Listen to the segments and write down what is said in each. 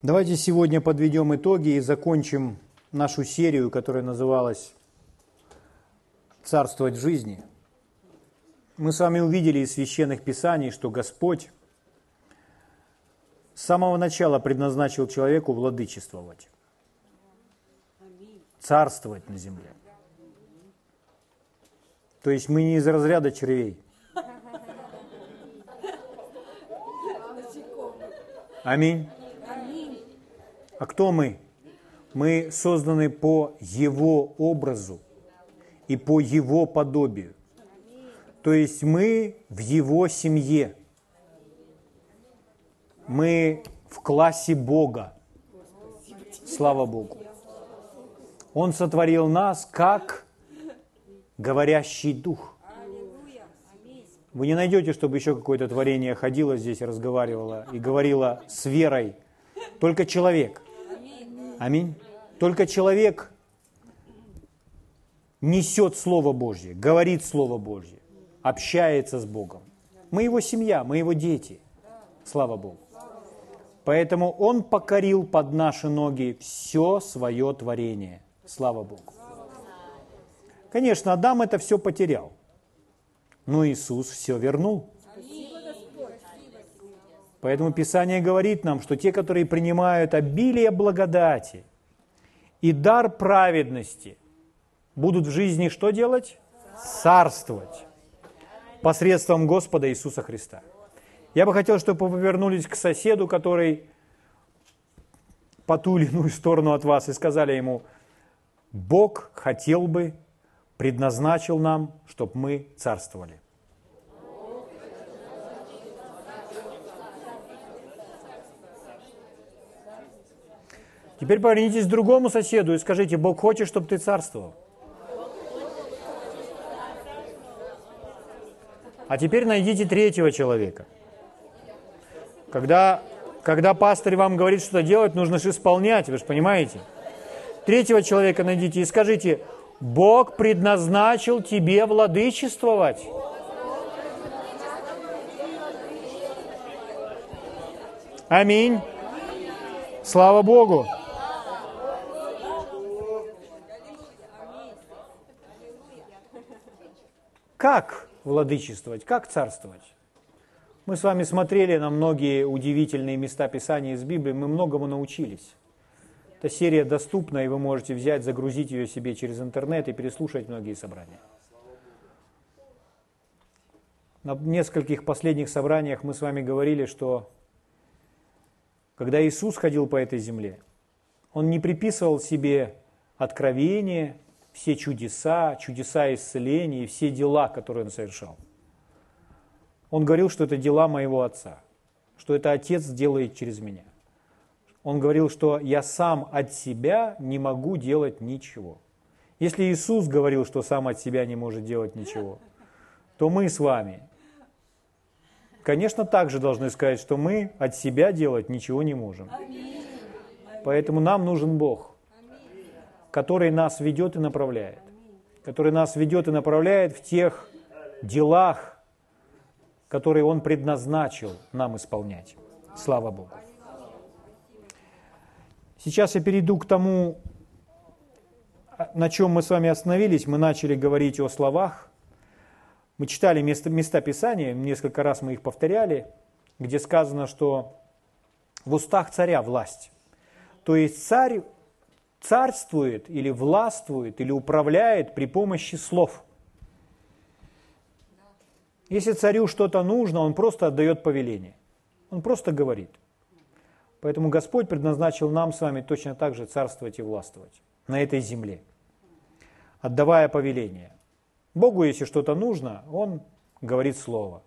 Давайте сегодня подведем итоги и закончим нашу серию, которая называлась «Царствовать в жизни». Мы с вами увидели из священных писаний, что Господь с самого начала предназначил человеку владычествовать, царствовать на земле. То есть мы не из разряда червей. Аминь. А кто мы? Мы созданы по Его образу и по Его подобию. То есть мы в Его семье. Мы в классе Бога. Слава Богу. Он сотворил нас как говорящий дух. Вы не найдете, чтобы еще какое-то творение ходило здесь, разговаривало и говорило с верой. Только человек – Аминь. Только человек несет Слово Божье, говорит Слово Божье, общается с Богом. Мы его семья, мы его дети. Слава Богу. Поэтому Он покорил под наши ноги все свое творение. Слава Богу. Конечно, Адам это все потерял. Но Иисус все вернул. Поэтому Писание говорит нам, что те, которые принимают обилие благодати и дар праведности, будут в жизни что делать? Царствовать посредством Господа Иисуса Христа. Я бы хотел, чтобы вы повернулись к соседу, который по ту или иную сторону от вас, и сказали ему, Бог хотел бы, предназначил нам, чтобы мы царствовали. Теперь повернитесь к другому соседу и скажите, Бог хочет, чтобы ты царствовал. А теперь найдите третьего человека. Когда, когда пастырь вам говорит, что делать, нужно же исполнять, вы же понимаете? Третьего человека найдите и скажите, Бог предназначил тебе владычествовать. Аминь. Слава Богу. Как владычествовать, как царствовать? Мы с вами смотрели на многие удивительные места Писания из Библии, мы многому научились. Эта серия доступна, и вы можете взять, загрузить ее себе через интернет и переслушать многие собрания. На нескольких последних собраниях мы с вами говорили, что когда Иисус ходил по этой земле, Он не приписывал себе откровение, все чудеса, чудеса исцеления и все дела, которые он совершал. Он говорил, что это дела моего Отца, что это Отец делает через меня. Он говорил, что я сам от себя не могу делать ничего. Если Иисус говорил, что сам от себя не может делать ничего, то мы с вами, конечно, также должны сказать, что мы от себя делать ничего не можем. Поэтому нам нужен Бог – который нас ведет и направляет. Который нас ведет и направляет в тех делах, которые Он предназначил нам исполнять. Слава Богу. Сейчас я перейду к тому, на чем мы с вами остановились. Мы начали говорить о словах. Мы читали места, места Писания, несколько раз мы их повторяли, где сказано, что в устах царя власть. То есть царь царствует или властвует или управляет при помощи слов. Если царю что-то нужно, он просто отдает повеление. Он просто говорит. Поэтому Господь предназначил нам с вами точно так же царствовать и властвовать на этой земле, отдавая повеление. Богу, если что-то нужно, Он говорит Слово.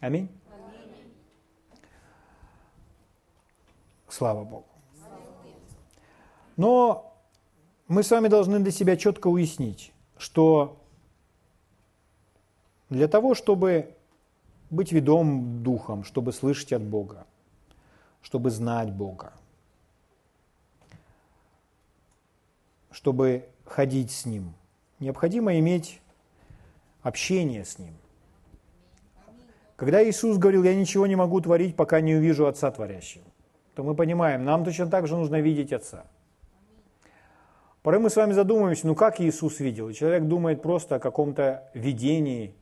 Аминь. Аминь. Слава Богу. Но мы с вами должны для себя четко уяснить, что для того, чтобы быть ведом духом, чтобы слышать от Бога, чтобы знать Бога, чтобы ходить с Ним, необходимо иметь общение с Ним. Когда Иисус говорил, я ничего не могу творить, пока не увижу Отца Творящего. то мы понимаем, нам точно так же нужно видеть Отца. Порой мы с вами задумываемся, ну как Иисус видел? Человек думает просто о каком-то видении,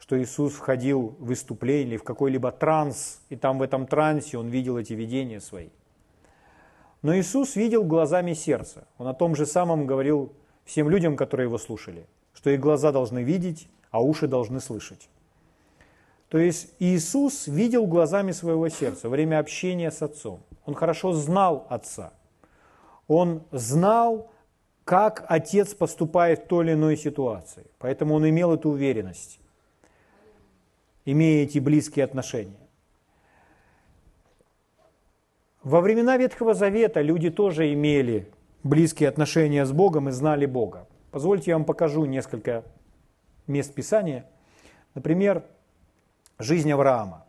что Иисус входил в выступление в какой-либо транс, и там в этом трансе он видел эти видения свои. Но Иисус видел глазами сердца. Он о том же самом говорил всем людям, которые его слушали, что их глаза должны видеть, а уши должны слышать. То есть Иисус видел глазами своего сердца во время общения с Отцом. Он хорошо знал Отца. Он знал, как Отец поступает в той или иной ситуации. Поэтому он имел эту уверенность, имея эти близкие отношения. Во времена Ветхого Завета люди тоже имели близкие отношения с Богом и знали Бога. Позвольте я вам покажу несколько мест Писания. Например, жизнь Авраама.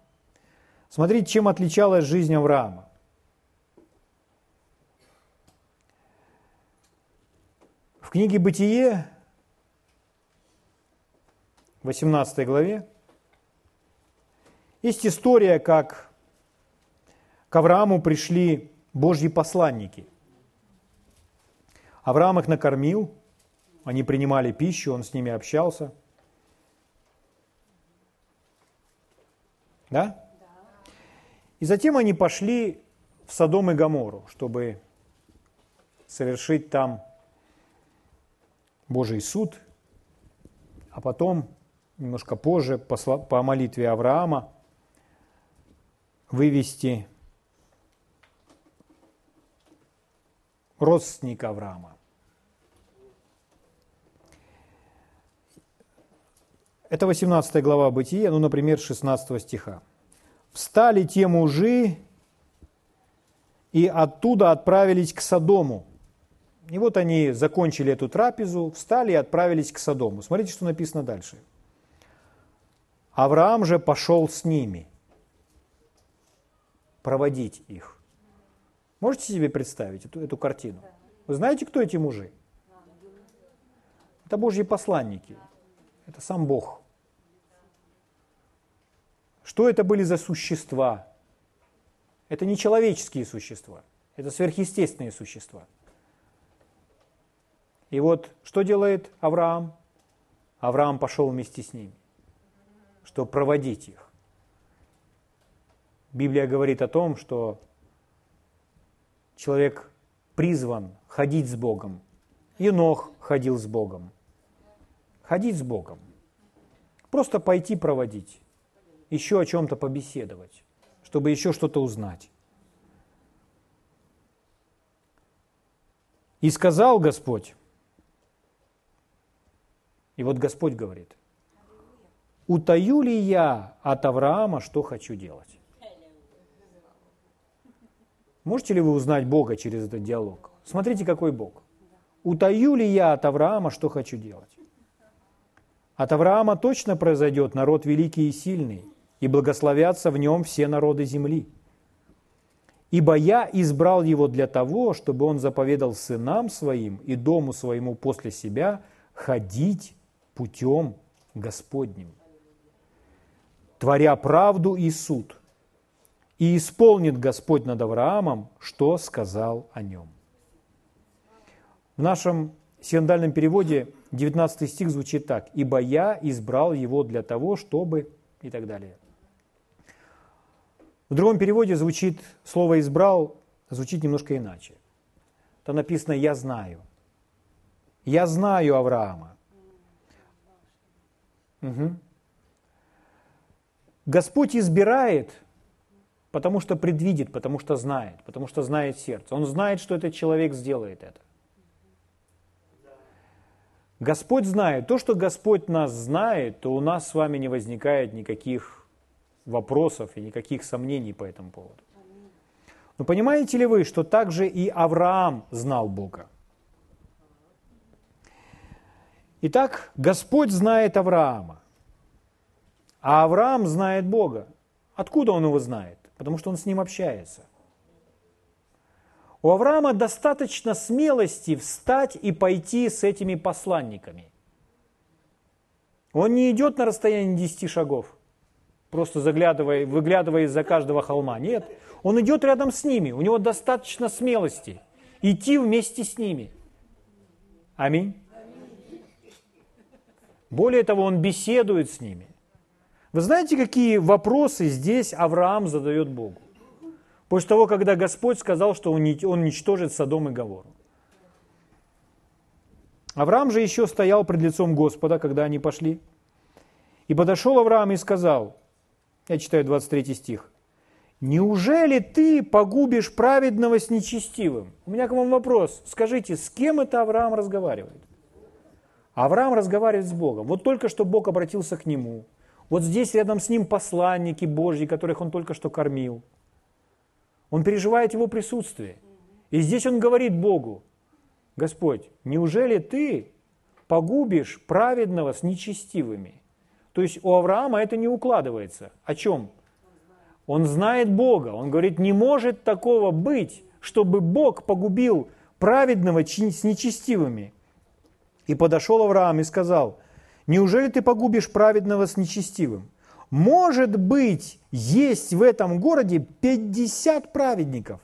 Смотрите, чем отличалась жизнь Авраама. В книге «Бытие», 18 главе, есть история, как к Аврааму пришли Божьи посланники. Авраам их накормил, они принимали пищу, он с ними общался – Да? И затем они пошли в Содом и Гамору, чтобы совершить там Божий суд, а потом, немножко позже, по молитве Авраама, вывести родственника Авраама. Это 18 глава Бытия, ну, например, 16 стиха. «Встали те мужи и оттуда отправились к Содому». И вот они закончили эту трапезу, встали и отправились к Содому. Смотрите, что написано дальше. Авраам же пошел с ними проводить их. Можете себе представить эту, эту картину? Вы знаете, кто эти мужи? Это Божьи посланники. Это сам Бог. Что это были за существа? Это не человеческие существа, это сверхъестественные существа. И вот что делает Авраам? Авраам пошел вместе с ними, чтобы проводить их. Библия говорит о том, что человек призван ходить с Богом. Енох ходил с Богом ходить с Богом, просто пойти проводить, еще о чем-то побеседовать, чтобы еще что-то узнать. И сказал Господь, и вот Господь говорит, утаю ли я от Авраама, что хочу делать? Можете ли вы узнать Бога через этот диалог? Смотрите, какой Бог. Утаю ли я от Авраама, что хочу делать? От Авраама точно произойдет народ великий и сильный, и благословятся в нем все народы земли. Ибо я избрал его для того, чтобы он заповедал сынам своим и дому своему после себя ходить путем Господним, творя правду и суд. И исполнит Господь над Авраамом, что сказал о нем. В нашем синодальном переводе 19 стих звучит так. «Ибо я избрал его для того, чтобы...» и так далее. В другом переводе звучит слово «избрал» звучит немножко иначе. Там написано «я знаю». «Я знаю Авраама». Угу. Господь избирает, потому что предвидит, потому что знает, потому что знает сердце. Он знает, что этот человек сделает это. Господь знает. То, что Господь нас знает, то у нас с вами не возникает никаких вопросов и никаких сомнений по этому поводу. Но понимаете ли вы, что также и Авраам знал Бога? Итак, Господь знает Авраама, а Авраам знает Бога. Откуда он его знает? Потому что он с ним общается. У Авраама достаточно смелости встать и пойти с этими посланниками. Он не идет на расстояние 10 шагов, просто заглядывая, выглядывая из-за каждого холма. Нет, Он идет рядом с ними, у него достаточно смелости идти вместе с ними. Аминь. Более того, он беседует с ними. Вы знаете, какие вопросы здесь Авраам задает Богу? После того, когда Господь сказал, что он уничтожит Содом и Говору. Авраам же еще стоял пред лицом Господа, когда они пошли. И подошел Авраам и сказал, я читаю 23 стих, «Неужели ты погубишь праведного с нечестивым?» У меня к вам вопрос. Скажите, с кем это Авраам разговаривает? Авраам разговаривает с Богом. Вот только что Бог обратился к нему. Вот здесь рядом с ним посланники Божьи, которых он только что кормил. Он переживает его присутствие. И здесь он говорит Богу, Господь, неужели ты погубишь праведного с нечестивыми? То есть у Авраама это не укладывается. О чем? Он знает Бога. Он говорит, не может такого быть, чтобы Бог погубил праведного с нечестивыми. И подошел Авраам и сказал, неужели ты погубишь праведного с нечестивым? Может быть, есть в этом городе 50 праведников.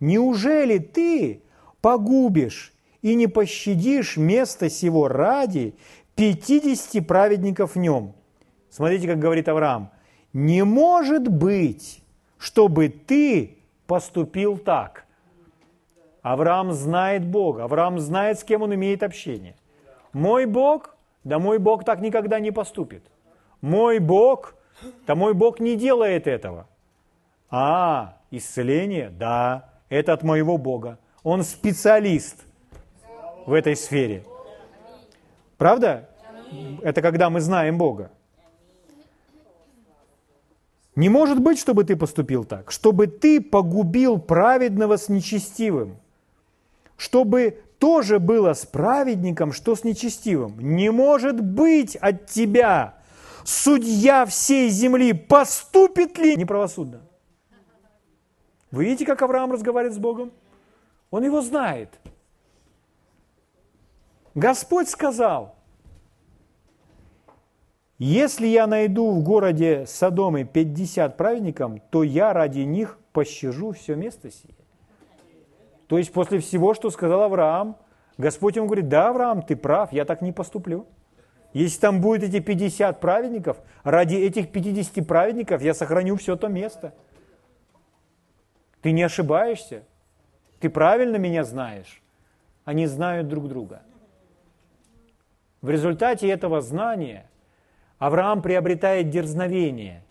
Неужели ты погубишь и не пощадишь место сего ради 50 праведников в нем? Смотрите, как говорит Авраам. Не может быть, чтобы ты поступил так. Авраам знает Бога, Авраам знает, с кем он имеет общение. Мой Бог, да мой Бог так никогда не поступит. Мой Бог, да мой Бог не делает этого. А, исцеление, да, это от моего Бога. Он специалист в этой сфере. Правда? Это когда мы знаем Бога. Не может быть, чтобы ты поступил так, чтобы ты погубил праведного с нечестивым, чтобы тоже было с праведником, что с нечестивым. Не может быть от тебя, судья всей земли, поступит ли неправосудно? Вы видите, как Авраам разговаривает с Богом? Он его знает. Господь сказал, если я найду в городе Содомы 50 праведников, то я ради них пощажу все место сие. То есть после всего, что сказал Авраам, Господь ему говорит, да, Авраам, ты прав, я так не поступлю. Если там будет эти 50 праведников, ради этих 50 праведников я сохраню все то место. Ты не ошибаешься. Ты правильно меня знаешь. Они знают друг друга. В результате этого знания Авраам приобретает дерзновение,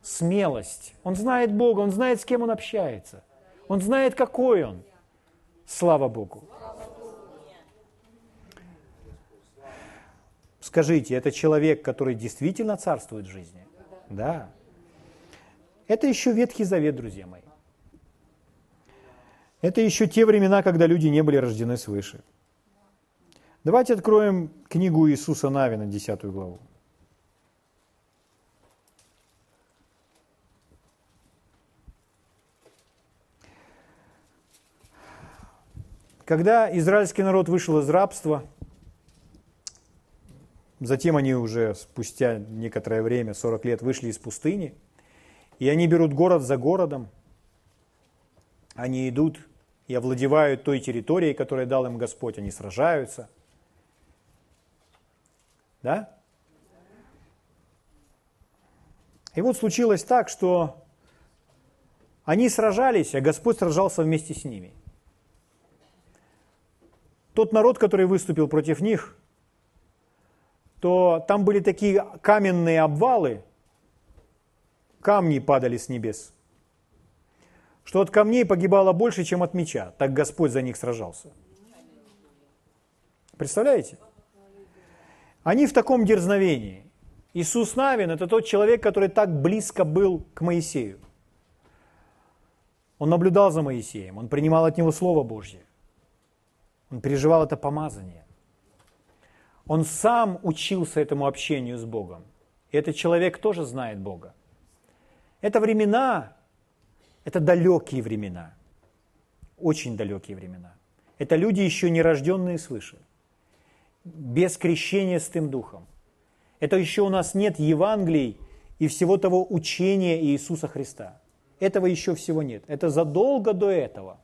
смелость. Он знает Бога, он знает, с кем он общается. Он знает, какой он. Слава Богу. Скажите, это человек, который действительно царствует в жизни? Да. Это еще Ветхий Завет, друзья мои. Это еще те времена, когда люди не были рождены свыше. Давайте откроем книгу Иисуса Навина, 10 главу. Когда израильский народ вышел из рабства, затем они уже спустя некоторое время, 40 лет, вышли из пустыни, и они берут город за городом, они идут и овладевают той территорией, которую дал им Господь, они сражаются. Да? И вот случилось так, что они сражались, а Господь сражался вместе с ними – тот народ, который выступил против них, то там были такие каменные обвалы, камни падали с небес, что от камней погибало больше, чем от меча. Так Господь за них сражался. Представляете? Они в таком дерзновении. Иисус Навин – это тот человек, который так близко был к Моисею. Он наблюдал за Моисеем, он принимал от него Слово Божье. Он переживал это помазание. Он сам учился этому общению с Богом. И этот человек тоже знает Бога. Это времена, это далекие времена. Очень далекие времена. Это люди, еще не рожденные свыше. Без крещения с тем духом. Это еще у нас нет Евангелий и всего того учения Иисуса Христа. Этого еще всего нет. Это задолго до этого.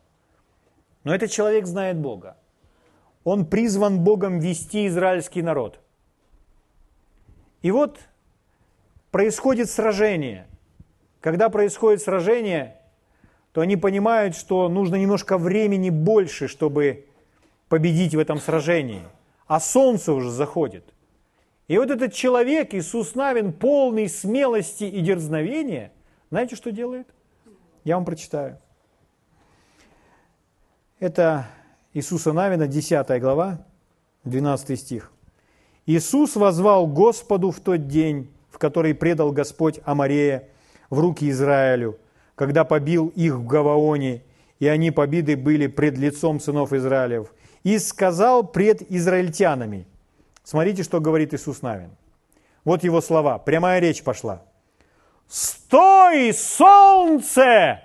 Но этот человек знает Бога. Он призван Богом вести израильский народ. И вот происходит сражение. Когда происходит сражение, то они понимают, что нужно немножко времени больше, чтобы победить в этом сражении. А солнце уже заходит. И вот этот человек, Иисус Навин, полный смелости и дерзновения, знаете, что делает? Я вам прочитаю. Это Иисуса Навина, 10 глава, 12 стих. «Иисус возвал Господу в тот день, в который предал Господь Амарея в руки Израилю, когда побил их в Гаваоне, и они побиды были пред лицом сынов Израилев, и сказал пред израильтянами». Смотрите, что говорит Иисус Навин. Вот его слова, прямая речь пошла. «Стой, солнце!»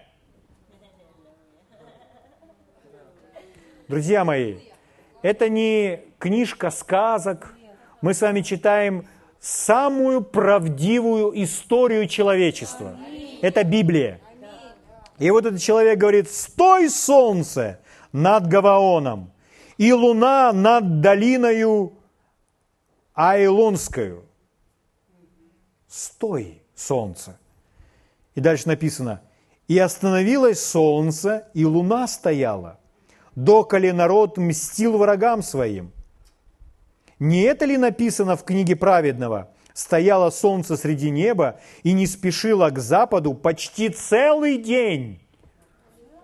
Друзья мои, это не книжка сказок. Мы с вами читаем самую правдивую историю человечества. Это Библия. И вот этот человек говорит, стой, солнце, над Гаваоном, и луна над долиною Айлонскую. Стой, солнце. И дальше написано, и остановилось солнце, и луна стояла – доколе народ мстил врагам своим. Не это ли написано в книге праведного? Стояло солнце среди неба и не спешило к западу почти целый день.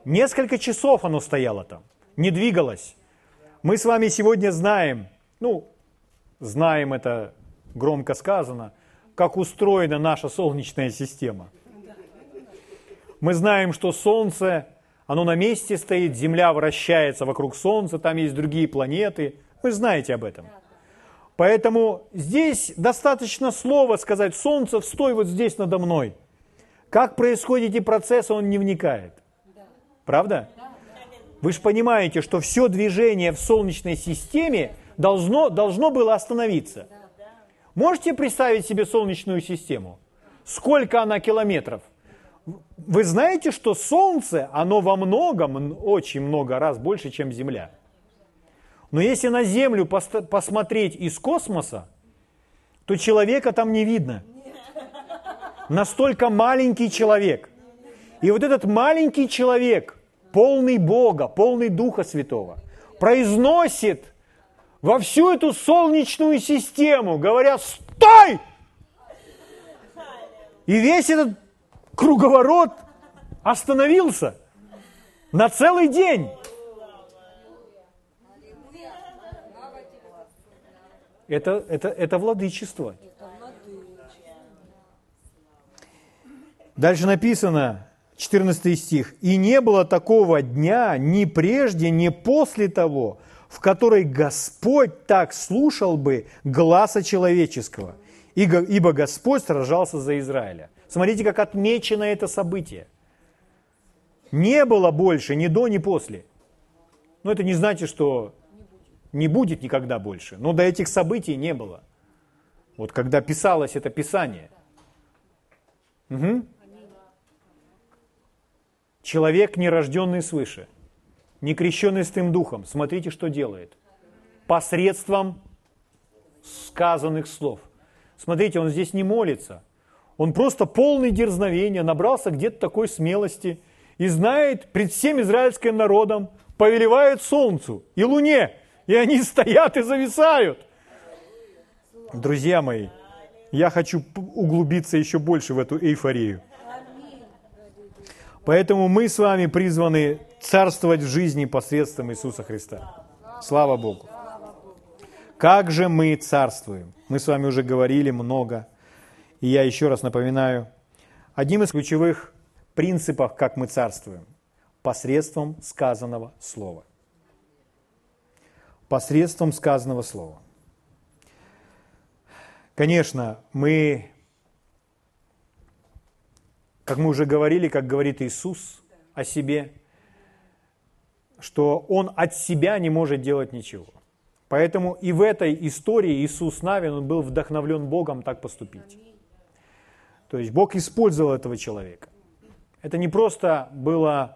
Несколько часов оно стояло там, не двигалось. Мы с вами сегодня знаем, ну, знаем это громко сказано, как устроена наша Солнечная система. Мы знаем, что Солнце оно на месте стоит, Земля вращается вокруг Солнца, там есть другие планеты. Вы знаете об этом. Поэтому здесь достаточно слова сказать «Солнце, стой вот здесь надо мной». Как происходят эти процессы, он не вникает. Правда? Вы же понимаете, что все движение в Солнечной системе должно, должно было остановиться. Можете представить себе Солнечную систему? Сколько она километров? Вы знаете, что Солнце, оно во многом, очень много раз больше, чем Земля. Но если на Землю посмотреть из космоса, то человека там не видно. Настолько маленький человек. И вот этот маленький человек, полный Бога, полный Духа Святого, произносит во всю эту солнечную систему, говоря «Стой!» И весь этот круговорот остановился на целый день. Это, это, это владычество. Дальше написано, 14 стих. «И не было такого дня ни прежде, ни после того, в который Господь так слушал бы гласа человеческого, ибо Господь сражался за Израиля». Смотрите, как отмечено это событие. Не было больше ни до, ни после. Но это не значит, что не будет никогда больше. Но до этих событий не было. Вот когда писалось это Писание. Угу. Человек, не рожденный свыше, не крещенный Святым Духом, смотрите, что делает. Посредством сказанных слов. Смотрите, он здесь не молится – он просто полный дерзновения, набрался где-то такой смелости и знает пред всем израильским народом, повелевает солнцу и луне, и они стоят и зависают. Друзья мои, я хочу углубиться еще больше в эту эйфорию. Поэтому мы с вами призваны царствовать в жизни посредством Иисуса Христа. Слава Богу. Как же мы царствуем? Мы с вами уже говорили много и я еще раз напоминаю, одним из ключевых принципов, как мы царствуем, посредством сказанного слова. Посредством сказанного слова. Конечно, мы, как мы уже говорили, как говорит Иисус о себе, что Он от себя не может делать ничего. Поэтому и в этой истории Иисус Навин, он был вдохновлен Богом так поступить. То есть Бог использовал этого человека. Это не просто было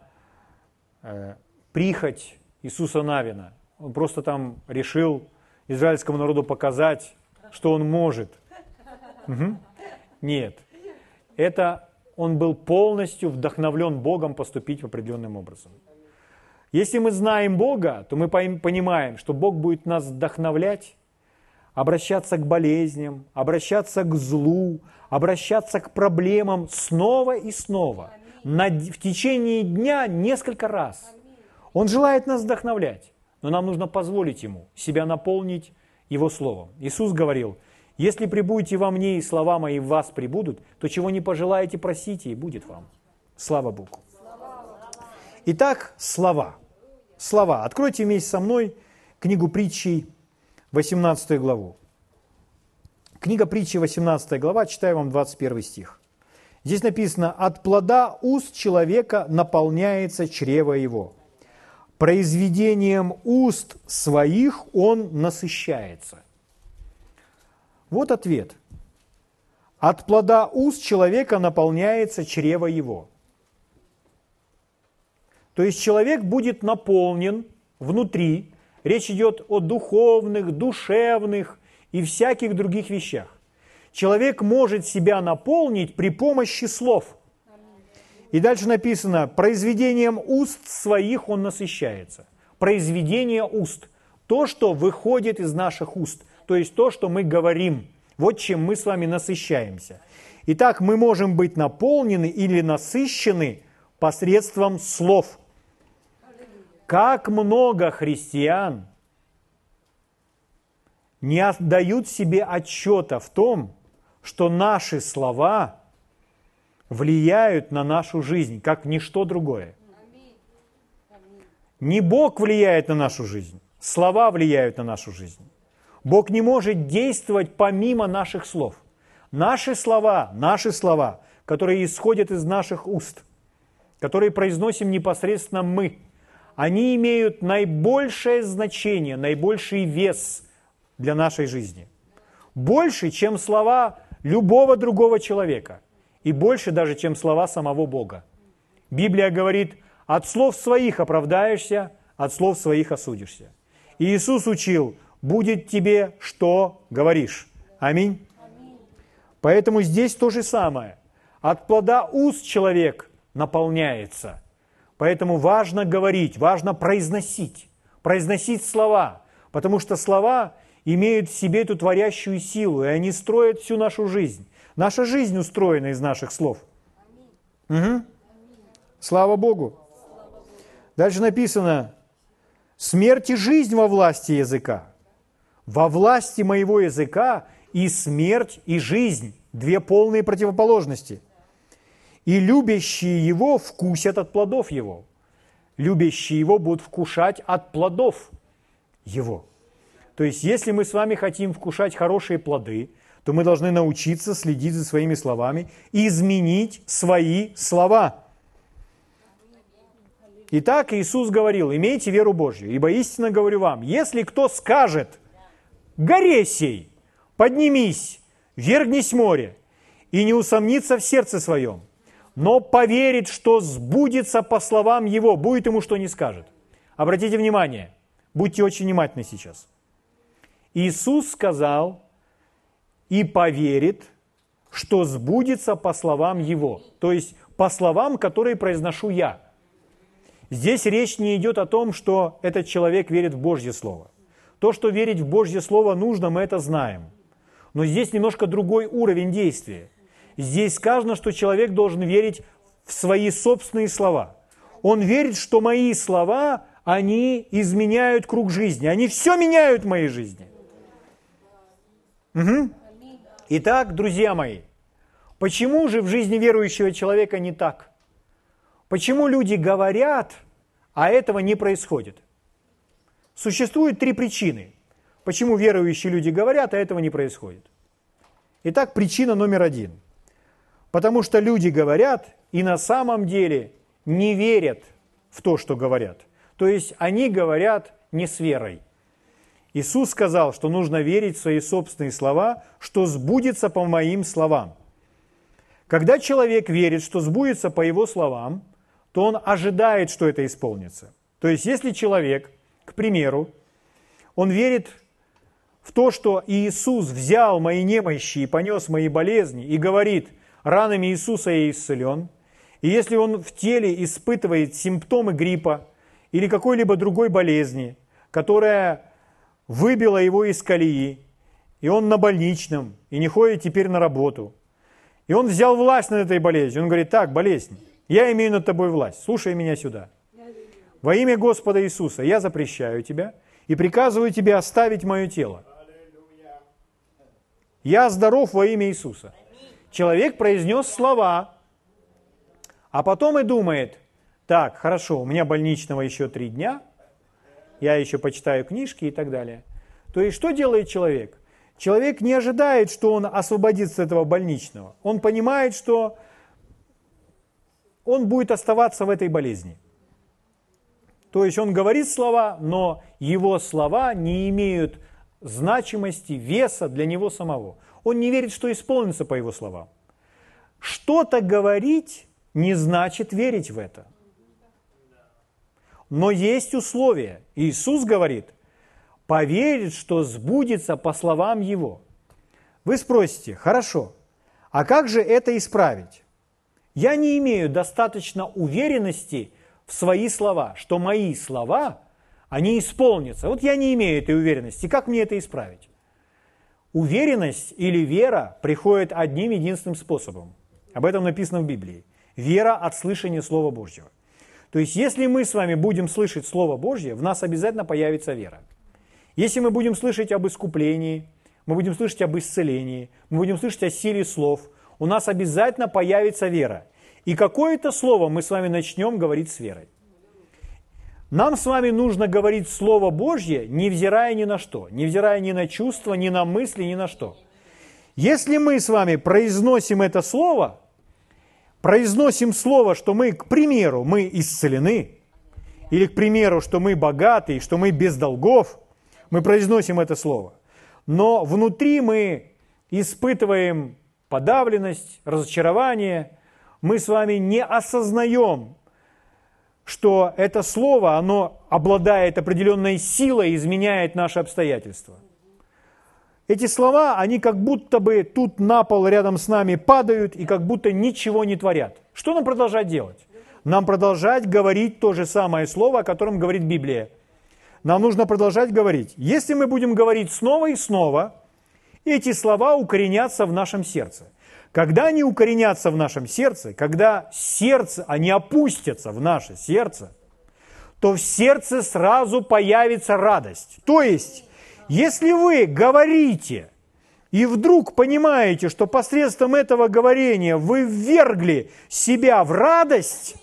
э, прихоть Иисуса Навина. Он просто там решил израильскому народу показать, что он может. Угу. Нет. Это он был полностью вдохновлен Богом поступить определенным образом. Если мы знаем Бога, то мы понимаем, что Бог будет нас вдохновлять, обращаться к болезням, обращаться к злу, обращаться к проблемам снова и снова, на, в течение дня несколько раз. Он желает нас вдохновлять, но нам нужно позволить Ему себя наполнить Его Словом. Иисус говорил, если прибудете во мне и слова мои в вас прибудут, то чего не пожелаете, просите, и будет вам. Слава Богу. Итак, слова. Слова. Откройте вместе со мной книгу притчей, 18 главу. Книга притчи, 18 глава, читаю вам 21 стих. Здесь написано, «От плода уст человека наполняется чрево его. Произведением уст своих он насыщается». Вот ответ. От плода уст человека наполняется чрево его. То есть человек будет наполнен внутри, речь идет о духовных, душевных и всяких других вещах. Человек может себя наполнить при помощи слов. И дальше написано, произведением уст своих он насыщается. Произведение уст. То, что выходит из наших уст. То есть то, что мы говорим. Вот чем мы с вами насыщаемся. Итак, мы можем быть наполнены или насыщены посредством слов – как много христиан не отдают себе отчета в том, что наши слова влияют на нашу жизнь, как ничто другое. Не Бог влияет на нашу жизнь, слова влияют на нашу жизнь. Бог не может действовать помимо наших слов. Наши слова, наши слова, которые исходят из наших уст, которые произносим непосредственно мы – они имеют наибольшее значение, наибольший вес для нашей жизни. Больше, чем слова любого другого человека. И больше даже, чем слова самого Бога. Библия говорит, от слов своих оправдаешься, от слов своих осудишься. И Иисус учил, будет тебе что говоришь. Аминь. Поэтому здесь то же самое. От плода уст человек наполняется – Поэтому важно говорить, важно произносить, произносить слова, потому что слова имеют в себе эту творящую силу, и они строят всю нашу жизнь. Наша жизнь устроена из наших слов. Угу. Слава Богу. Дальше написано, смерть и жизнь во власти языка. Во власти моего языка и смерть, и жизнь. Две полные противоположности – и любящие его вкусят от плодов его. Любящие его будут вкушать от плодов его. То есть, если мы с вами хотим вкушать хорошие плоды, то мы должны научиться следить за своими словами и изменить свои слова. Итак, Иисус говорил, имейте веру Божью, ибо истинно говорю вам, если кто скажет, горе сей, поднимись, вергнись море, и не усомнится в сердце своем, но поверит, что сбудется по словам его, будет ему что не скажет. Обратите внимание, будьте очень внимательны сейчас. Иисус сказал, и поверит, что сбудется по словам его, то есть по словам, которые произношу я. Здесь речь не идет о том, что этот человек верит в Божье Слово. То, что верить в Божье Слово нужно, мы это знаем. Но здесь немножко другой уровень действия – Здесь сказано, что человек должен верить в свои собственные слова. Он верит, что мои слова, они изменяют круг жизни. Они все меняют в моей жизни. Угу. Итак, друзья мои, почему же в жизни верующего человека не так? Почему люди говорят, а этого не происходит? Существует три причины, почему верующие люди говорят, а этого не происходит. Итак, причина номер один – Потому что люди говорят и на самом деле не верят в то, что говорят. То есть они говорят не с верой. Иисус сказал, что нужно верить в свои собственные слова, что сбудется по моим словам. Когда человек верит, что сбудется по его словам, то он ожидает, что это исполнится. То есть, если человек, к примеру, он верит в то, что Иисус взял мои немощи и понес мои болезни, и говорит, ранами Иисуса я исцелен, и если он в теле испытывает симптомы гриппа или какой-либо другой болезни, которая выбила его из колеи, и он на больничном, и не ходит теперь на работу, и он взял власть над этой болезнью, он говорит, так, болезнь, я имею над тобой власть, слушай меня сюда. Во имя Господа Иисуса я запрещаю тебя и приказываю тебе оставить мое тело. Я здоров во имя Иисуса. Человек произнес слова, а потом и думает, так, хорошо, у меня больничного еще три дня, я еще почитаю книжки и так далее. То есть что делает человек? Человек не ожидает, что он освободится от этого больничного. Он понимает, что он будет оставаться в этой болезни. То есть он говорит слова, но его слова не имеют значимости, веса для него самого. Он не верит, что исполнится по его словам. Что-то говорить не значит верить в это. Но есть условия. Иисус говорит, поверит, что сбудется по словам Его. Вы спросите, хорошо, а как же это исправить? Я не имею достаточно уверенности в свои слова, что мои слова – они исполнятся. Вот я не имею этой уверенности. Как мне это исправить? Уверенность или вера приходит одним единственным способом. Об этом написано в Библии. Вера от слышания Слова Божьего. То есть, если мы с вами будем слышать Слово Божье, в нас обязательно появится вера. Если мы будем слышать об искуплении, мы будем слышать об исцелении, мы будем слышать о силе слов, у нас обязательно появится вера. И какое-то слово мы с вами начнем говорить с верой. Нам с вами нужно говорить Слово Божье, невзирая ни на что, невзирая ни на чувства, ни на мысли, ни на что. Если мы с вами произносим это Слово, произносим Слово, что мы, к примеру, мы исцелены, или, к примеру, что мы богаты, что мы без долгов, мы произносим это Слово. Но внутри мы испытываем подавленность, разочарование, мы с вами не осознаем что это слово, оно обладает определенной силой, изменяет наши обстоятельства. Эти слова, они как будто бы тут на пол рядом с нами падают и как будто ничего не творят. Что нам продолжать делать? Нам продолжать говорить то же самое слово, о котором говорит Библия. Нам нужно продолжать говорить. Если мы будем говорить снова и снова, эти слова укоренятся в нашем сердце. Когда они укоренятся в нашем сердце, когда сердце, они опустятся в наше сердце, то в сердце сразу появится радость. То есть, если вы говорите, и вдруг понимаете, что посредством этого говорения вы ввергли себя в радость,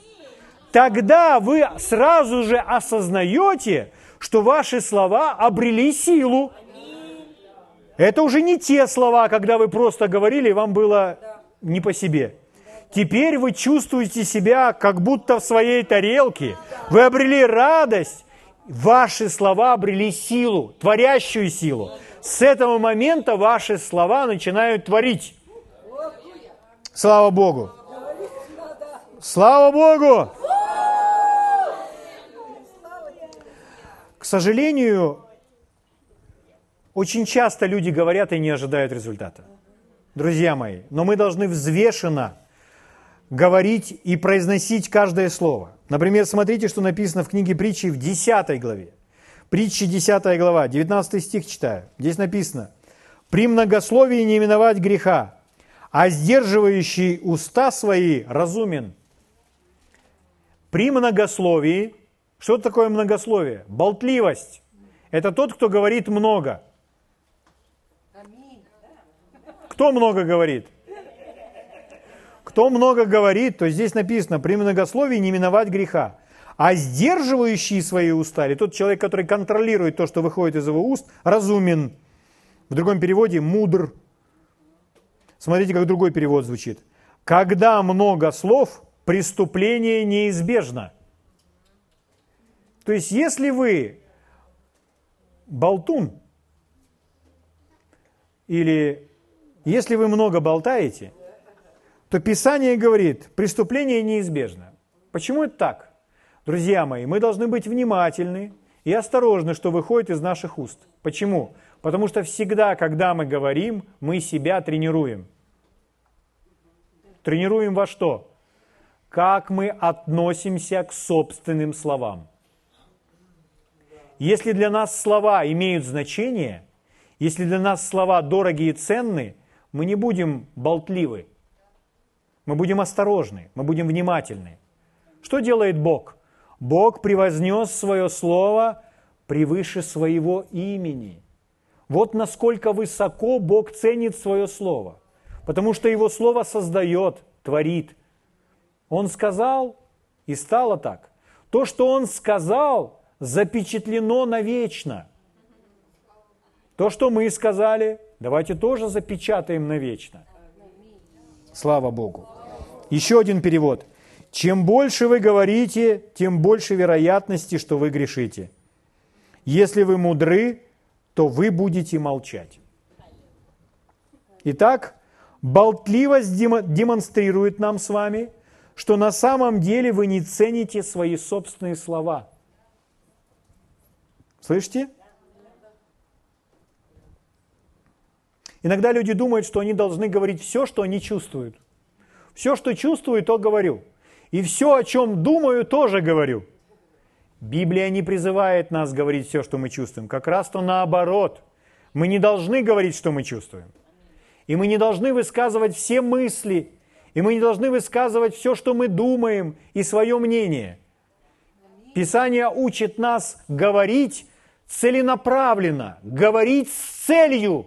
тогда вы сразу же осознаете, что ваши слова обрели силу. Это уже не те слова, когда вы просто говорили, и вам было не по себе. Теперь вы чувствуете себя как будто в своей тарелке. Вы обрели радость. Ваши слова обрели силу, творящую силу. С этого момента ваши слова начинают творить. Слава Богу! Слава Богу! К сожалению, очень часто люди говорят и не ожидают результата. Друзья мои, но мы должны взвешенно говорить и произносить каждое слово. Например, смотрите, что написано в книге притчи в 10 главе. Притчи 10 глава, 19 стих читаю. Здесь написано, «При многословии не именовать греха, а сдерживающий уста свои разумен». При многословии, что такое многословие? Болтливость. Это тот, кто говорит много – Кто много говорит? Кто много говорит, то здесь написано, при многословии не миновать греха. А сдерживающий свои уста, или тот человек, который контролирует то, что выходит из его уст, разумен. В другом переводе мудр. Смотрите, как другой перевод звучит. Когда много слов, преступление неизбежно. То есть, если вы болтун или если вы много болтаете, то Писание говорит, преступление неизбежно. Почему это так? Друзья мои, мы должны быть внимательны и осторожны, что выходит из наших уст. Почему? Потому что всегда, когда мы говорим, мы себя тренируем. Тренируем во что? Как мы относимся к собственным словам. Если для нас слова имеют значение, если для нас слова дорогие и ценны, мы не будем болтливы, мы будем осторожны, мы будем внимательны. Что делает Бог? Бог превознес свое слово превыше своего имени. Вот насколько высоко Бог ценит свое слово, потому что его слово создает, творит. Он сказал, и стало так. То, что он сказал, запечатлено навечно. То, что мы сказали, давайте тоже запечатаем навечно. Слава Богу. Еще один перевод. Чем больше вы говорите, тем больше вероятности, что вы грешите. Если вы мудры, то вы будете молчать. Итак, болтливость демонстрирует нам с вами, что на самом деле вы не цените свои собственные слова. Слышите? Иногда люди думают, что они должны говорить все, что они чувствуют. Все, что чувствую, то говорю. И все, о чем думаю, тоже говорю. Библия не призывает нас говорить все, что мы чувствуем. Как раз то наоборот. Мы не должны говорить, что мы чувствуем. И мы не должны высказывать все мысли. И мы не должны высказывать все, что мы думаем, и свое мнение. Писание учит нас говорить целенаправленно, говорить с целью,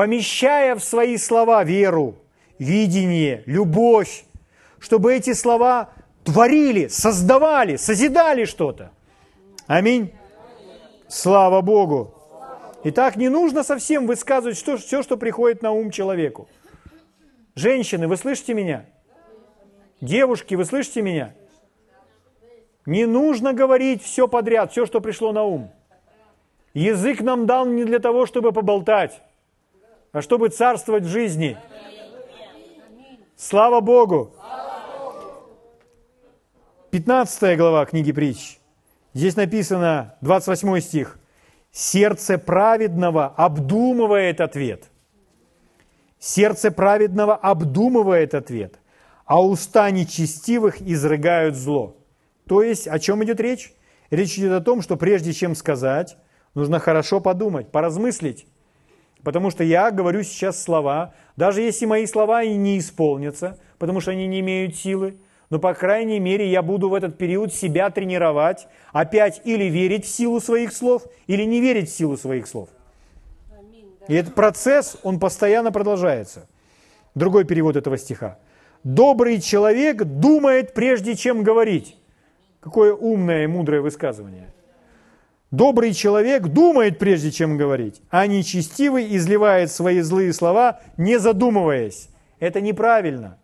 помещая в свои слова веру, видение, любовь, чтобы эти слова творили, создавали, созидали что-то. Аминь. Слава Богу. Итак, не нужно совсем высказывать что, все, что приходит на ум человеку. Женщины, вы слышите меня? Девушки, вы слышите меня? Не нужно говорить все подряд, все, что пришло на ум. Язык нам дал не для того, чтобы поболтать, а чтобы царствовать в жизни. Слава Богу! 15 глава книги притч. Здесь написано, 28 стих. «Сердце праведного обдумывает ответ». Сердце праведного обдумывает ответ, а уста нечестивых изрыгают зло. То есть, о чем идет речь? Речь идет о том, что прежде чем сказать, нужно хорошо подумать, поразмыслить. Потому что я говорю сейчас слова, даже если мои слова и не исполнятся, потому что они не имеют силы, но, по крайней мере, я буду в этот период себя тренировать, опять или верить в силу своих слов, или не верить в силу своих слов. И этот процесс, он постоянно продолжается. Другой перевод этого стиха. «Добрый человек думает, прежде чем говорить». Какое умное и мудрое высказывание. Добрый человек думает, прежде чем говорить, а нечестивый изливает свои злые слова, не задумываясь. Это неправильно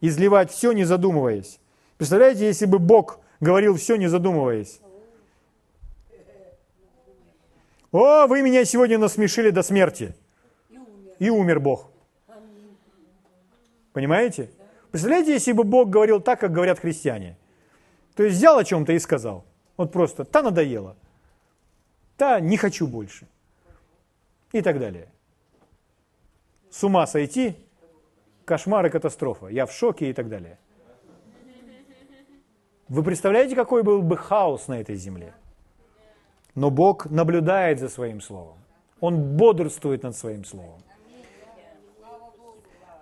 изливать все, не задумываясь. Представляете, если бы Бог говорил все, не задумываясь? О, вы меня сегодня насмешили до смерти. И умер Бог. Понимаете? Представляете, если бы Бог говорил так, как говорят христиане? То есть взял о чем-то и сказал. Вот просто, та надоело. Та не хочу больше. И так далее. С ума сойти кошмар и катастрофа, я в шоке и так далее. Вы представляете, какой был бы хаос на этой земле? Но Бог наблюдает за своим словом. Он бодрствует над своим словом.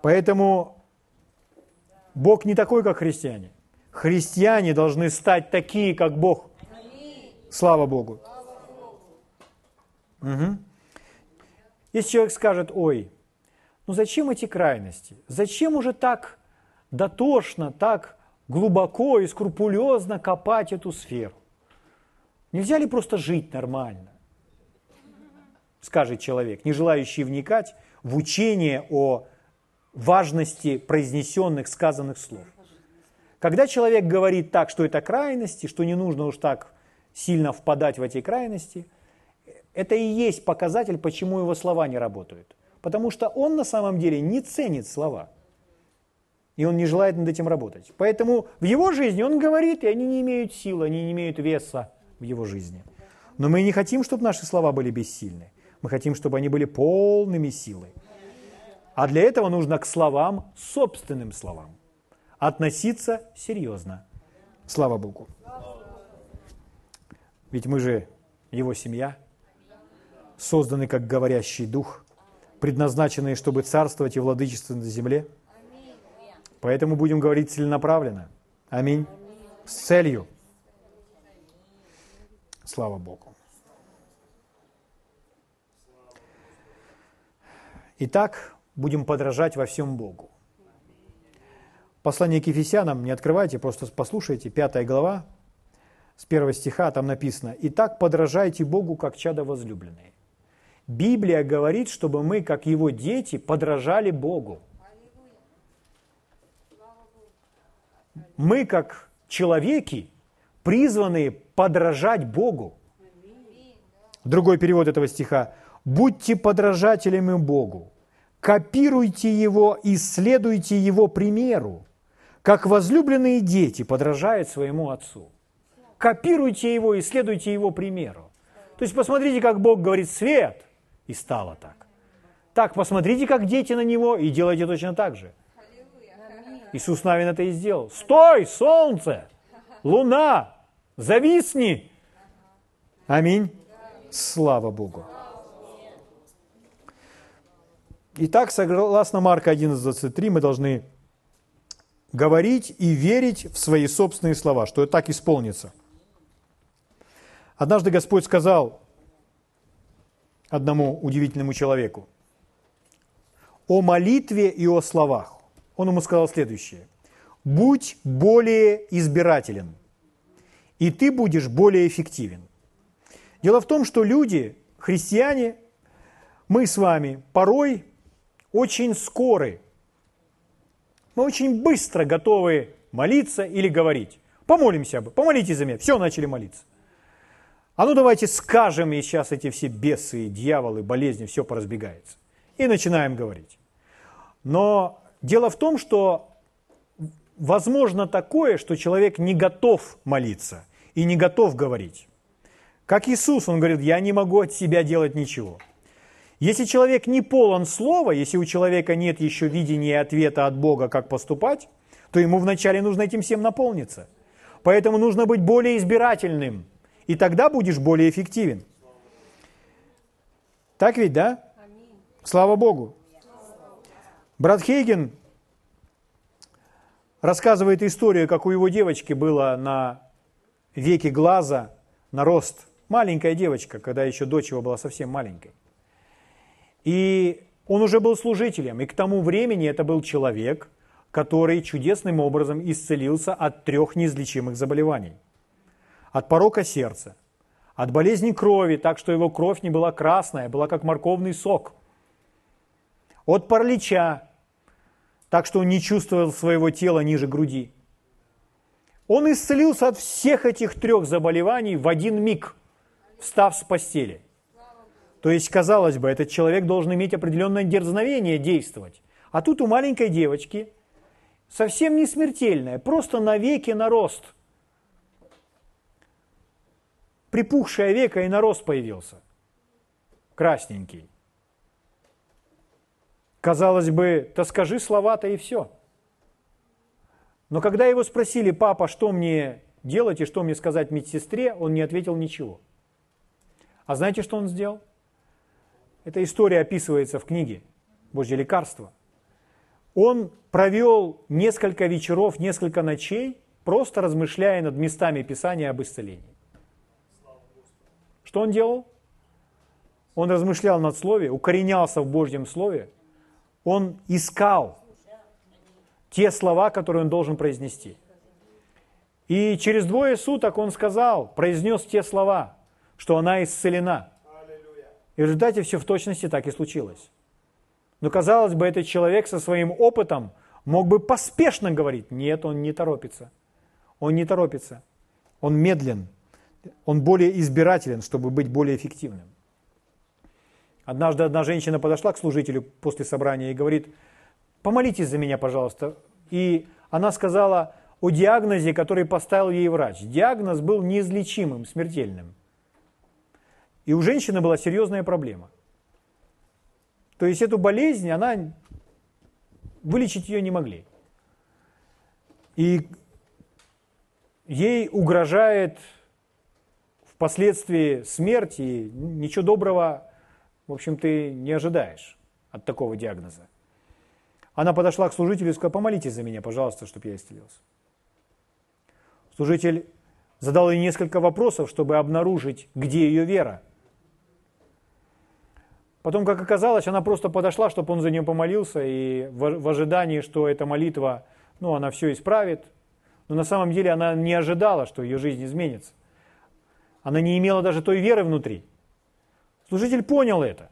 Поэтому Бог не такой, как христиане. Христиане должны стать такие, как Бог. Слава Богу. Угу. Если человек скажет, ой, ну зачем эти крайности? Зачем уже так дотошно, так глубоко и скрупулезно копать эту сферу? Нельзя ли просто жить нормально? Скажет человек, не желающий вникать в учение о важности произнесенных, сказанных слов. Когда человек говорит так, что это крайности, что не нужно уж так сильно впадать в эти крайности, это и есть показатель, почему его слова не работают потому что он на самом деле не ценит слова. и он не желает над этим работать. Поэтому в его жизни он говорит, и они не имеют силы, они не имеют веса в его жизни. Но мы не хотим, чтобы наши слова были бессильны. Мы хотим, чтобы они были полными силы. А для этого нужно к словам, собственным словам, относиться серьезно. Слава Богу. Ведь мы же его семья, созданы как говорящий дух, предназначенные, чтобы царствовать и владычествовать на земле. Поэтому будем говорить целенаправленно. Аминь. С целью. Слава Богу. Итак, будем подражать во всем Богу. Послание к Ефесянам не открывайте, просто послушайте, пятая глава, с первого стиха там написано «Итак, подражайте Богу, как чада возлюбленные». Библия говорит, чтобы мы, как Его дети, подражали Богу. Мы, как человеки, призваны подражать Богу. Другой перевод этого стиха. «Будьте подражателями Богу, копируйте Его и следуйте Его примеру, как возлюбленные дети подражают своему Отцу» копируйте его и следуйте его примеру. То есть посмотрите, как Бог говорит «свет», и стало так. Так, посмотрите, как дети на него, и делайте точно так же. Иисус Навин это и сделал. Стой, солнце, луна, зависни. Аминь. Слава Богу. Итак, согласно Марка 11.23, мы должны говорить и верить в свои собственные слова, что это так исполнится. Однажды Господь сказал одному удивительному человеку о молитве и о словах. Он ему сказал следующее. «Будь более избирателен, и ты будешь более эффективен». Дело в том, что люди, христиане, мы с вами порой очень скоры. Мы очень быстро готовы молиться или говорить. Помолимся бы, помолитесь за меня. Все, начали молиться. А ну давайте скажем, и сейчас эти все бесы, дьяволы, болезни, все поразбегается. И начинаем говорить. Но дело в том, что возможно такое, что человек не готов молиться и не готов говорить. Как Иисус, он говорит, я не могу от себя делать ничего. Если человек не полон слова, если у человека нет еще видения и ответа от Бога, как поступать, то ему вначале нужно этим всем наполниться. Поэтому нужно быть более избирательным – и тогда будешь более эффективен. Так ведь, да? Слава Богу. Брат Хейген рассказывает историю, как у его девочки было на веке глаза на рост. Маленькая девочка, когда еще дочь его была совсем маленькой. И он уже был служителем, и к тому времени это был человек, который чудесным образом исцелился от трех неизлечимых заболеваний – от порока сердца, от болезни крови, так что его кровь не была красная, была как морковный сок, от паралича, так что он не чувствовал своего тела ниже груди. Он исцелился от всех этих трех заболеваний в один миг, встав с постели. То есть, казалось бы, этот человек должен иметь определенное дерзновение действовать. А тут у маленькой девочки совсем не смертельное, просто навеки на рост – припухшее веко и нарост появился. Красненький. Казалось бы, то скажи слова-то и все. Но когда его спросили, папа, что мне делать и что мне сказать медсестре, он не ответил ничего. А знаете, что он сделал? Эта история описывается в книге «Божье лекарство». Он провел несколько вечеров, несколько ночей, просто размышляя над местами Писания об исцелении. Что он делал? Он размышлял над Слове, укоренялся в Божьем Слове. Он искал те слова, которые он должен произнести. И через двое суток он сказал, произнес те слова, что она исцелена. И в результате все в точности так и случилось. Но казалось бы, этот человек со своим опытом мог бы поспешно говорить. Нет, он не торопится. Он не торопится. Он медлен. Он более избирателен, чтобы быть более эффективным. Однажды одна женщина подошла к служителю после собрания и говорит, помолитесь за меня, пожалуйста, И она сказала о диагнозе, который поставил ей врач. Диагноз был неизлечимым, смертельным. И у женщины была серьезная проблема. То есть эту болезнь, она вылечить ее не могли. И ей угрожает впоследствии смерть, и ничего доброго, в общем, ты не ожидаешь от такого диагноза. Она подошла к служителю и сказала, помолитесь за меня, пожалуйста, чтобы я исцелился. Служитель задал ей несколько вопросов, чтобы обнаружить, где ее вера – Потом, как оказалось, она просто подошла, чтобы он за нее помолился, и в, в ожидании, что эта молитва, ну, она все исправит. Но на самом деле она не ожидала, что ее жизнь изменится. Она не имела даже той веры внутри. Служитель понял это.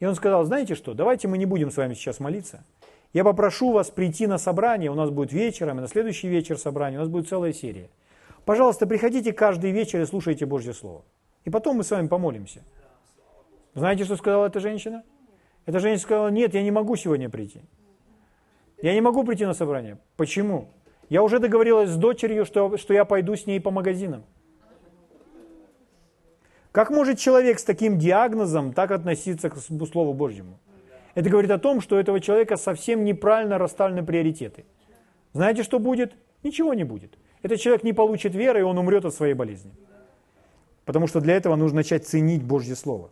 И он сказал, знаете что, давайте мы не будем с вами сейчас молиться. Я попрошу вас прийти на собрание, у нас будет вечером, и на следующий вечер собрание, у нас будет целая серия. Пожалуйста, приходите каждый вечер и слушайте Божье Слово. И потом мы с вами помолимся. Знаете, что сказала эта женщина? Эта женщина сказала, нет, я не могу сегодня прийти. Я не могу прийти на собрание. Почему? Я уже договорилась с дочерью, что, что я пойду с ней по магазинам. Как может человек с таким диагнозом так относиться к Слову Божьему? Это говорит о том, что у этого человека совсем неправильно расставлены приоритеты. Знаете, что будет? Ничего не будет. Этот человек не получит веры, и он умрет от своей болезни. Потому что для этого нужно начать ценить Божье Слово.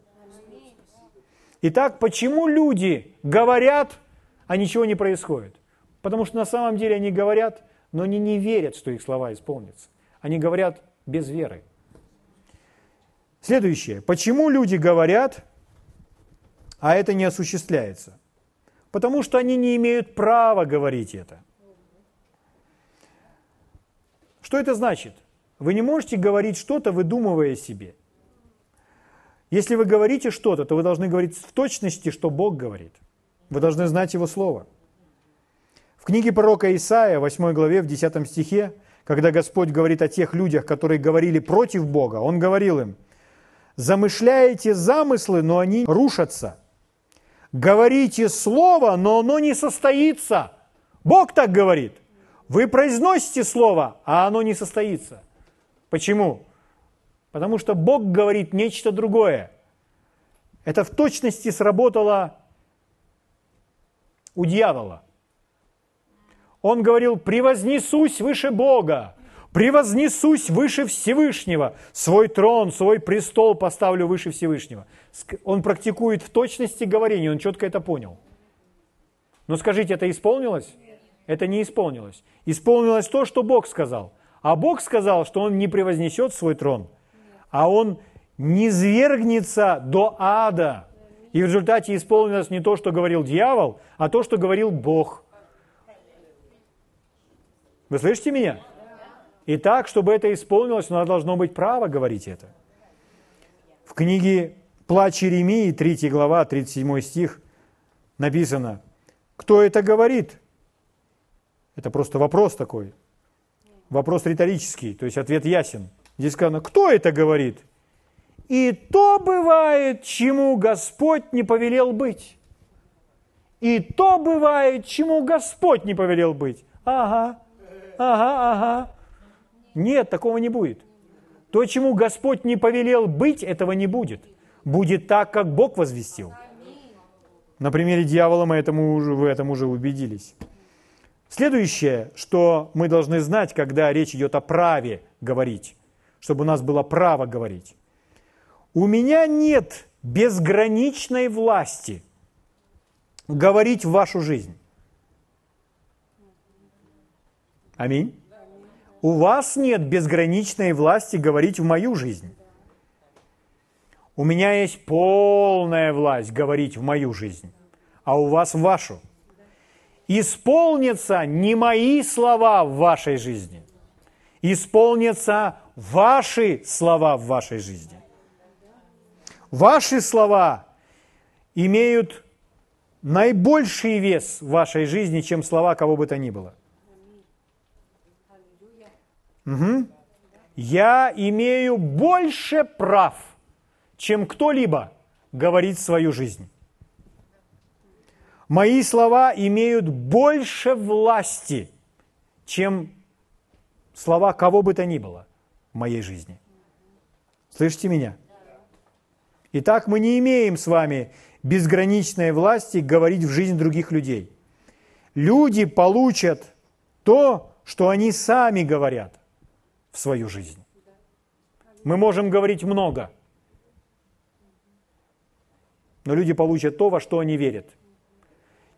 Итак, почему люди говорят, а ничего не происходит? Потому что на самом деле они говорят, но они не верят, что их слова исполнятся. Они говорят без веры. Следующее. Почему люди говорят, а это не осуществляется? Потому что они не имеют права говорить это. Что это значит? Вы не можете говорить что-то, выдумывая себе. Если вы говорите что-то, то вы должны говорить в точности, что Бог говорит. Вы должны знать Его Слово. В книге пророка Исаия, 8 главе, в 10 стихе, когда Господь говорит о тех людях, которые говорили против Бога, Он говорил им, «Замышляете замыслы, но они рушатся. Говорите слово, но оно не состоится». Бог так говорит. Вы произносите слово, а оно не состоится. Почему? Потому что Бог говорит нечто другое. Это в точности сработало у дьявола. Он говорил, превознесусь выше Бога, превознесусь выше Всевышнего, свой трон, свой престол поставлю выше Всевышнего. Он практикует в точности говорение, он четко это понял. Но скажите, это исполнилось? Это не исполнилось. Исполнилось то, что Бог сказал. А Бог сказал, что он не превознесет свой трон – а он не свергнется до ада. И в результате исполнилось не то, что говорил дьявол, а то, что говорил Бог. Вы слышите меня? И так, чтобы это исполнилось, у нас должно быть право говорить это. В книге «Плач Иеремии», 3 глава, 37 стих, написано, кто это говорит? Это просто вопрос такой. Вопрос риторический, то есть ответ ясен – Здесь сказано, кто это говорит? И то бывает, чему Господь не повелел быть. И то бывает, чему Господь не повелел быть. Ага, ага, ага. Нет, такого не будет. То, чему Господь не повелел быть, этого не будет. Будет так, как Бог возвестил. На примере дьявола мы этому уже, в этом уже убедились. Следующее, что мы должны знать, когда речь идет о праве говорить чтобы у нас было право говорить. У меня нет безграничной власти говорить в вашу жизнь. Аминь. У вас нет безграничной власти говорить в мою жизнь. У меня есть полная власть говорить в мою жизнь, а у вас в вашу. Исполнятся не мои слова в вашей жизни, исполнятся ваши слова в вашей жизни. Ваши слова имеют наибольший вес в вашей жизни, чем слова кого бы то ни было. Угу. Я имею больше прав, чем кто-либо говорить свою жизнь. мои слова имеют больше власти, чем слова кого бы то ни было в моей жизни. Слышите меня? Итак, мы не имеем с вами безграничной власти говорить в жизнь других людей. Люди получат то, что они сами говорят в свою жизнь. Мы можем говорить много, но люди получат то, во что они верят.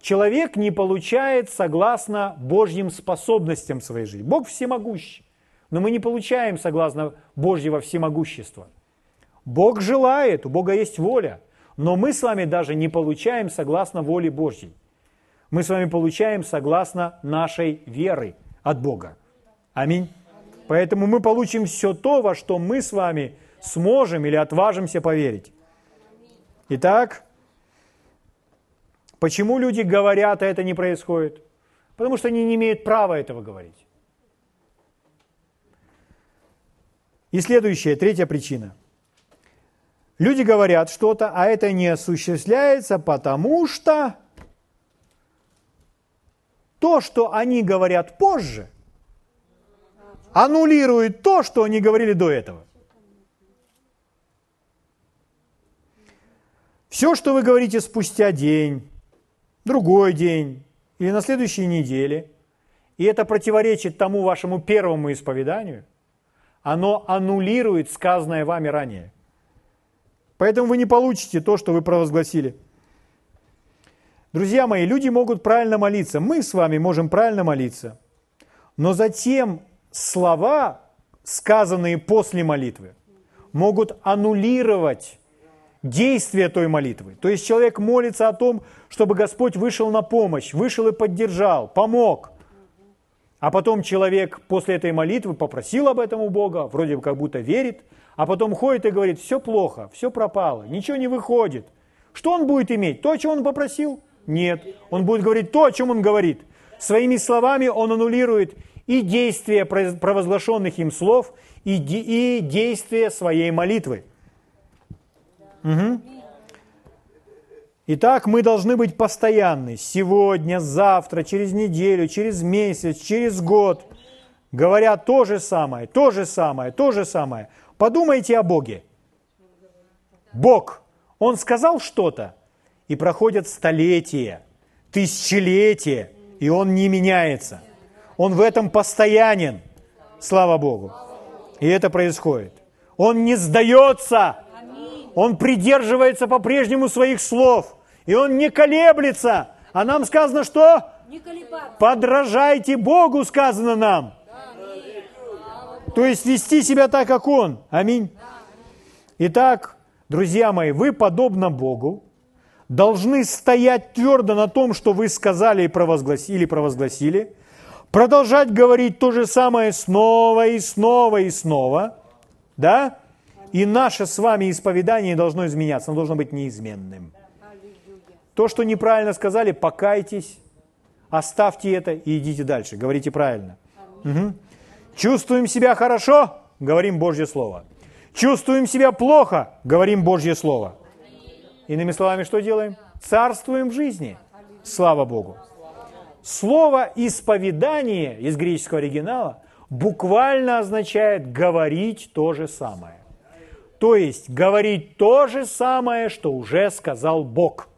Человек не получает согласно Божьим способностям своей жизни. Бог всемогущий, но мы не получаем согласно Божьего всемогущества. Бог желает, у Бога есть воля, но мы с вами даже не получаем согласно воле Божьей. Мы с вами получаем согласно нашей веры от Бога. Аминь. Поэтому мы получим все то, во что мы с вами сможем или отважимся поверить. Итак, почему люди говорят, а это не происходит? Потому что они не имеют права этого говорить. И следующая, третья причина – Люди говорят что-то, а это не осуществляется, потому что то, что они говорят позже, аннулирует то, что они говорили до этого. Все, что вы говорите спустя день, другой день или на следующей неделе, и это противоречит тому вашему первому исповеданию, оно аннулирует сказанное вами ранее. Поэтому вы не получите то, что вы провозгласили. Друзья мои, люди могут правильно молиться. Мы с вами можем правильно молиться. Но затем слова, сказанные после молитвы, могут аннулировать действие той молитвы. То есть человек молится о том, чтобы Господь вышел на помощь, вышел и поддержал, помог. А потом человек после этой молитвы попросил об этом у Бога, вроде бы как будто верит – а потом ходит и говорит, все плохо, все пропало, ничего не выходит. Что он будет иметь? То, о чем он попросил? Нет. Он будет говорить то, о чем он говорит. Своими словами он аннулирует и действия провозглашенных им слов, и, де, и действия своей молитвы. Угу. Итак, мы должны быть постоянны. Сегодня, завтра, через неделю, через месяц, через год. Говоря то же самое, то же самое, то же самое. Подумайте о Боге. Бог, Он сказал что-то, и проходят столетия, тысячелетия, и Он не меняется. Он в этом постоянен, слава Богу. И это происходит. Он не сдается, Он придерживается по-прежнему своих слов, и Он не колеблется. А нам сказано, что? Подражайте Богу, сказано нам. То есть вести себя так, как Он. Аминь. Итак, друзья мои, вы, подобно Богу, должны стоять твердо на том, что вы сказали и провозгласили, провозгласили, продолжать говорить то же самое снова и снова и снова, да? И наше с вами исповедание должно изменяться, оно должно быть неизменным. То, что неправильно сказали, покайтесь, оставьте это и идите дальше, говорите правильно. Угу. Чувствуем себя хорошо? Говорим Божье Слово. Чувствуем себя плохо? Говорим Божье Слово. Иными словами, что делаем? Царствуем в жизни. Слава Богу. Слово «исповедание» из греческого оригинала буквально означает «говорить то же самое». То есть говорить то же самое, что уже сказал Бог.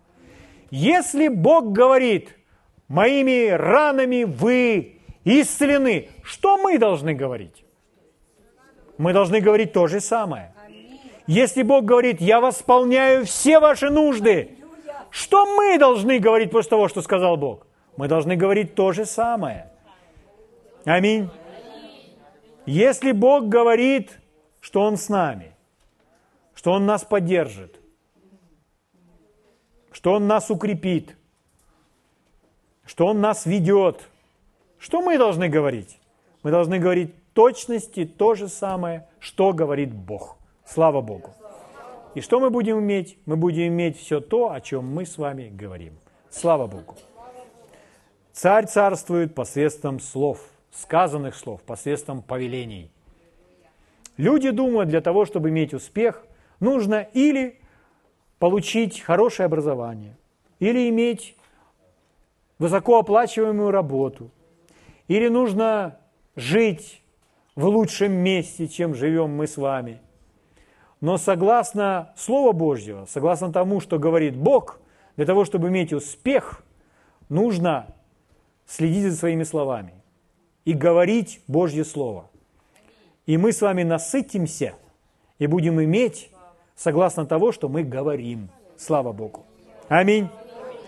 Если Бог говорит, моими ранами вы исцелены. Что мы должны говорить? Мы должны говорить то же самое. Если Бог говорит, я восполняю все ваши нужды, что мы должны говорить после того, что сказал Бог? Мы должны говорить то же самое. Аминь. Если Бог говорит, что Он с нами, что Он нас поддержит, что Он нас укрепит, что Он нас ведет – что мы должны говорить? Мы должны говорить точности то же самое, что говорит Бог. Слава Богу. И что мы будем иметь? Мы будем иметь все то, о чем мы с вами говорим. Слава Богу. Царь царствует посредством слов, сказанных слов, посредством повелений. Люди думают, для того, чтобы иметь успех, нужно или получить хорошее образование, или иметь высокооплачиваемую работу, или нужно жить в лучшем месте, чем живем мы с вами. Но согласно Слову Божьего, согласно тому, что говорит Бог, для того, чтобы иметь успех, нужно следить за своими словами и говорить Божье Слово. И мы с вами насытимся и будем иметь согласно того, что мы говорим. Слава Богу. Аминь.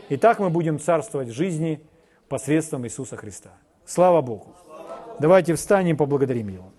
И так мы будем царствовать в жизни посредством Иисуса Христа. Слава Богу. Давайте встанем поблагодарим Его.